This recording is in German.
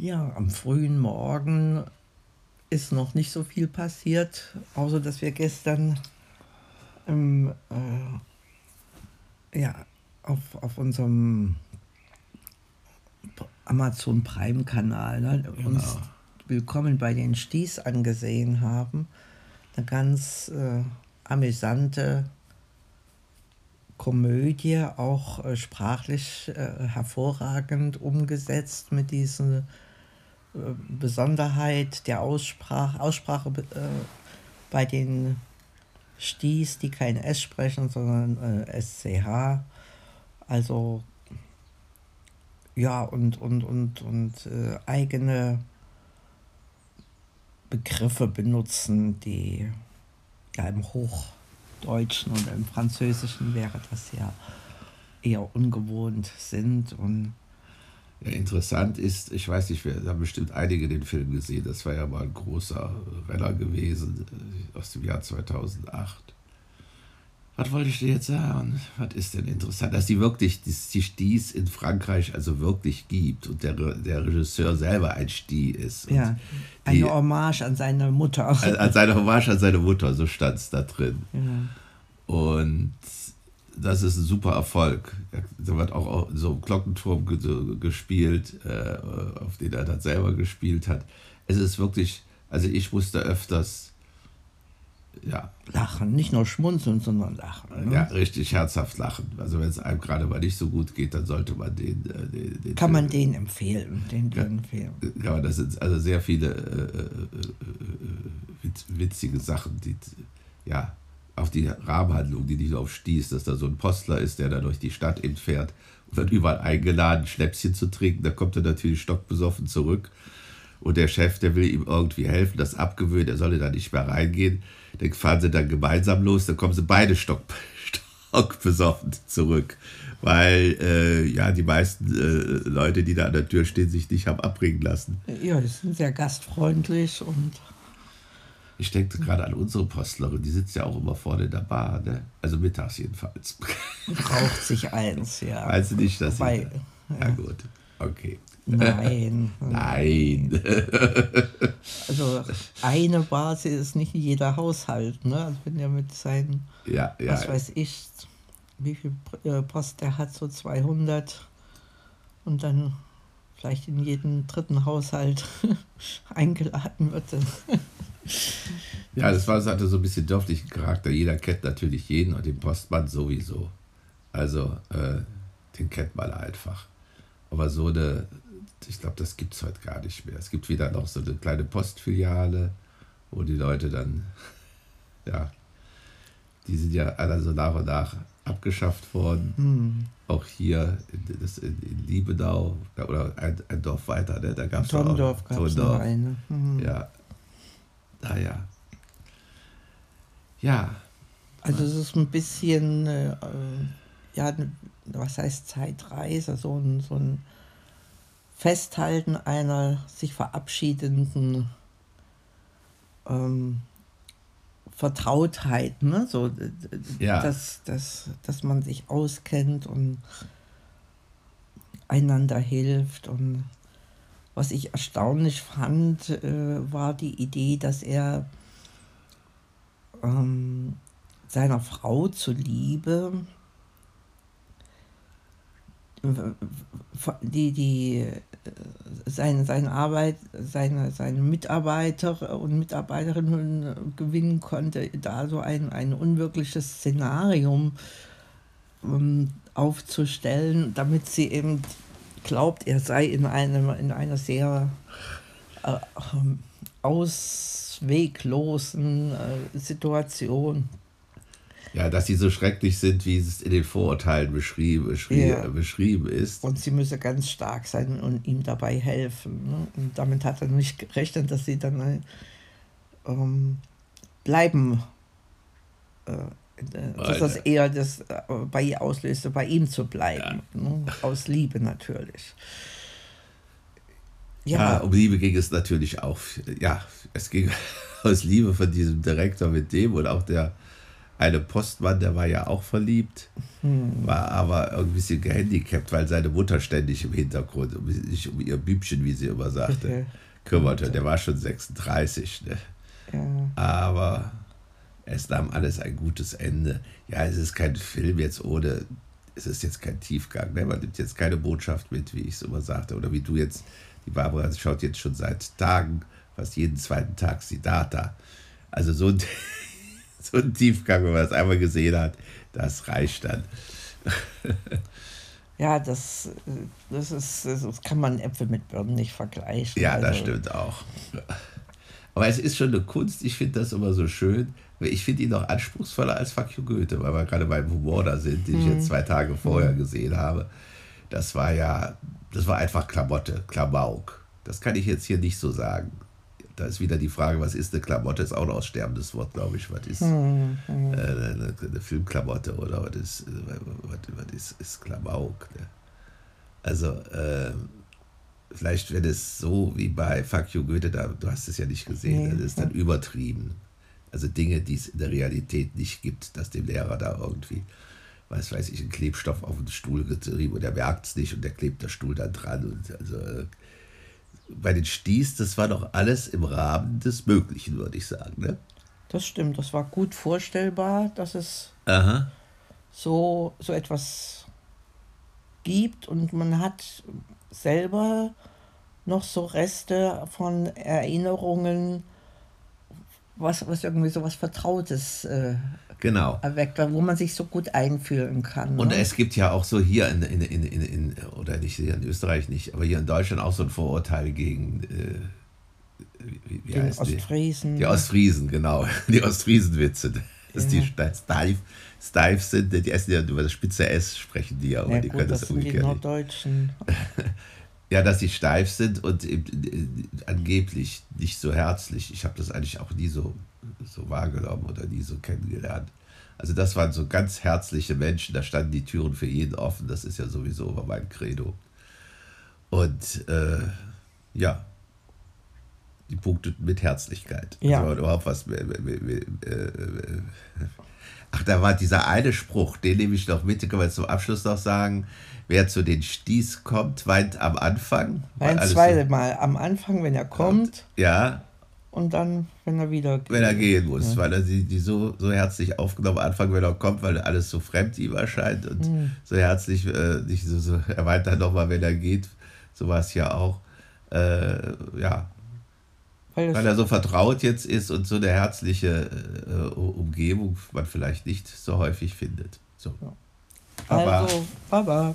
Ja, am frühen Morgen ist noch nicht so viel passiert, außer dass wir gestern ähm, äh, ja, auf, auf unserem Amazon Prime-Kanal ne, genau. uns Willkommen bei den Sties angesehen haben. Eine ganz äh, amüsante Komödie, auch äh, sprachlich äh, hervorragend umgesetzt mit diesen Besonderheit der Aussprache, Aussprache äh, bei den Stis, die kein S sprechen, sondern äh, SCH. Also ja, und, und, und, und äh, eigene Begriffe benutzen, die ja im Hochdeutschen und im Französischen wäre das ja eher ungewohnt sind und ja, interessant ist, ich weiß nicht, wir haben bestimmt einige den Film gesehen. Das war ja mal ein großer Renner gewesen äh, aus dem Jahr 2008. Was wollte ich dir jetzt sagen? Was ist denn interessant? Dass die wirklich, dass die Sties in Frankreich also wirklich gibt und der, der Regisseur selber ein Stie ist. Ja, eine die, Hommage an seine Mutter. An, an seine Hommage an seine Mutter, so stand es da drin. Ja. Und das ist ein super Erfolg. Da wird auch so Glockenturm gespielt, äh, auf den er dann selber gespielt hat. Es ist wirklich, also ich musste öfters ja. Lachen, nicht nur schmunzeln, sondern lachen. Ne? Ja, richtig herzhaft lachen. Also wenn es einem gerade mal nicht so gut geht, dann sollte man den. Äh, den, den kann man den empfehlen. Den, den empfehlen. Ja, das sind also sehr viele äh, äh, äh witzige Sachen, die ja auf die Rahmenhandlung, die nicht auf stieß, dass da so ein Postler ist, der da durch die Stadt eben fährt und wird überall eingeladen, Schnäpschen zu trinken. Da kommt er natürlich stockbesoffen zurück. Und der Chef, der will ihm irgendwie helfen, das abgewöhnen, er solle da nicht mehr reingehen. Dann fahren sie dann gemeinsam los, dann kommen sie beide stock, stockbesoffen zurück. Weil äh, ja die meisten äh, Leute, die da an der Tür stehen, sich nicht haben abbringen lassen. Ja, die sind sehr gastfreundlich und ich denke gerade an unsere Postlerin, die sitzt ja auch immer vorne in der Bar, ne? also mittags jedenfalls. Raucht sich eins, ja. Weißt du nicht, dass Wobei, sie. Ja. ja, gut, okay. Nein. Nein. also eine Bar ist nicht jeder Haushalt, ne? Also wenn er mit seinen, ja, ja. was weiß ich, wie viel äh, Post der hat, so 200 und dann vielleicht in jeden dritten Haushalt eingeladen wird. Ja, das, war, das hatte so ein bisschen dürftigen Charakter. Jeder kennt natürlich jeden und den Postmann sowieso. Also, äh, den kennt man einfach. Aber so eine, ich glaube, das gibt es heute gar nicht mehr. Es gibt wieder noch so eine kleine Postfiliale, wo die Leute dann, ja, die sind ja alle so nach und nach abgeschafft worden. Mhm. Auch hier in, das, in, in, Liebenau oder ein, ein Dorf weiter, ne? da gab es auch gab es noch eine. Mhm. Ja, naja. Ja. Also es ist ein bisschen, äh, ja, was heißt Zeitreise, so ein, so ein Festhalten einer sich verabschiedenden ähm, Vertrautheit, ne? so, ja. dass, dass, dass man sich auskennt und einander hilft und was ich erstaunlich fand, äh, war die Idee, dass er ähm, seiner Frau zuliebe die, die äh, seine, seine Arbeit, seine, seine Mitarbeiter und Mitarbeiterinnen gewinnen konnte, da so ein, ein unwirkliches Szenarium ähm, aufzustellen, damit sie eben glaubt, er sei in, einem, in einer sehr äh, ähm, ausweglosen äh, Situation. Ja, dass sie so schrecklich sind, wie es in den Vorurteilen beschrieben, beschrieben, ja. beschrieben ist. Und sie müsse ganz stark sein und ihm dabei helfen. Ne? Und damit hat er nicht gerechnet, dass sie dann ähm, bleiben äh, dass das eher das äh, bei ihr auslöste, bei ihm zu bleiben. Ja. Ne? Aus Liebe natürlich. Ja. ja, um Liebe ging es natürlich auch. Ja, es ging aus Liebe von diesem Direktor mit dem und auch der eine Postmann, der war ja auch verliebt, hm. war aber irgendwie ein bisschen gehandicapt, weil seine Mutter ständig im Hintergrund sich um ihr Bübchen, wie sie immer sagte, okay. kümmerte. Der war schon 36. Ne? Ja. Aber es nahm alles ein gutes Ende. Ja, es ist kein Film jetzt ohne, es ist jetzt kein Tiefgang. Ne? Man nimmt jetzt keine Botschaft mit, wie ich es immer sagte. Oder wie du jetzt, die Barbara schaut jetzt schon seit Tagen, fast jeden zweiten Tag Siddhartha. Also so ein, so ein Tiefgang, wenn man das einmal gesehen hat, das reicht dann. Ja, das, das ist, das kann man Äpfel mit Birnen nicht vergleichen. Ja, also. das stimmt auch. Aber es ist schon eine Kunst, ich finde das immer so schön. Ich finde ihn noch anspruchsvoller als Fuck you Goethe, weil wir gerade beim Humor da sind, den hm. ich jetzt zwei Tage vorher hm. gesehen habe. Das war ja, das war einfach Klamotte, Klamauk. Das kann ich jetzt hier nicht so sagen da ist wieder die Frage, was ist eine Klamotte? Ist auch ein aussterbendes Wort, glaube ich. Was ist hm. Äh, eine, eine, Filmklamotte oder was ist, was, was ist, ist Klamauk? Ne? Also, äh, vielleicht, wenn es so wie bei Fuck You Goethe, da, du hast es ja nicht gesehen, nee. das ist dann übertrieben. Also Dinge, die es in der Realität nicht gibt, dass dem Lehrer da irgendwie, was weiß ich, einen Klebstoff auf den Stuhl getrieben und er merkt es nicht und der klebt der Stuhl dann dran. Und also äh, bei den Sties, das war doch alles im Rahmen des Möglichen, würde ich sagen. Ne? Das stimmt, das war gut vorstellbar, dass es Aha. So, so etwas gibt und man hat selber noch so Reste von Erinnerungen, was, was irgendwie so was Vertrautes äh, genau. erweckt, wo man sich so gut einfühlen kann. Und ne? es gibt ja auch so hier in, in, in, in, oder nicht hier in Österreich nicht, aber hier in Deutschland auch so ein Vorurteil gegen äh, wie, wie heißt Ostfriesen. Die? die Ostfriesen, genau. Die Ostfriesenwitze. Dass ja. die steif, steif sind, die essen ja über das spitze S, sprechen die ja, aber ja, die gut, können das, das umgekehrt. Die Norddeutschen. ja, dass sie steif sind und angeblich nicht so herzlich. Ich habe das eigentlich auch nie so so wahrgenommen oder nie so kennengelernt. Also das waren so ganz herzliche Menschen, da standen die Türen für jeden offen, das ist ja sowieso immer mein Credo. Und äh, ja, die punkteten mit Herzlichkeit. Ja. Also überhaupt was. Äh, äh, ach, da war dieser eine Spruch, den nehme ich noch mit, den können wir zum Abschluss noch sagen. Wer zu den Sties kommt, weint am Anfang. Ein zweites Mal. Am Anfang, wenn er kommt. Ja, und dann, wenn er wieder Wenn er gehen muss, ja. weil er sie die so, so herzlich aufgenommen Anfang, wenn er kommt, weil alles so fremd ihm erscheint und mhm. so herzlich, äh, nicht so, so, er weint dann nochmal, wenn er geht. So war es ja auch. Äh, ja. Weil, weil, er so vertraut jetzt ist und so eine herzliche äh, Umgebung man vielleicht nicht so häufig findet. So. Ja. Also, Baba.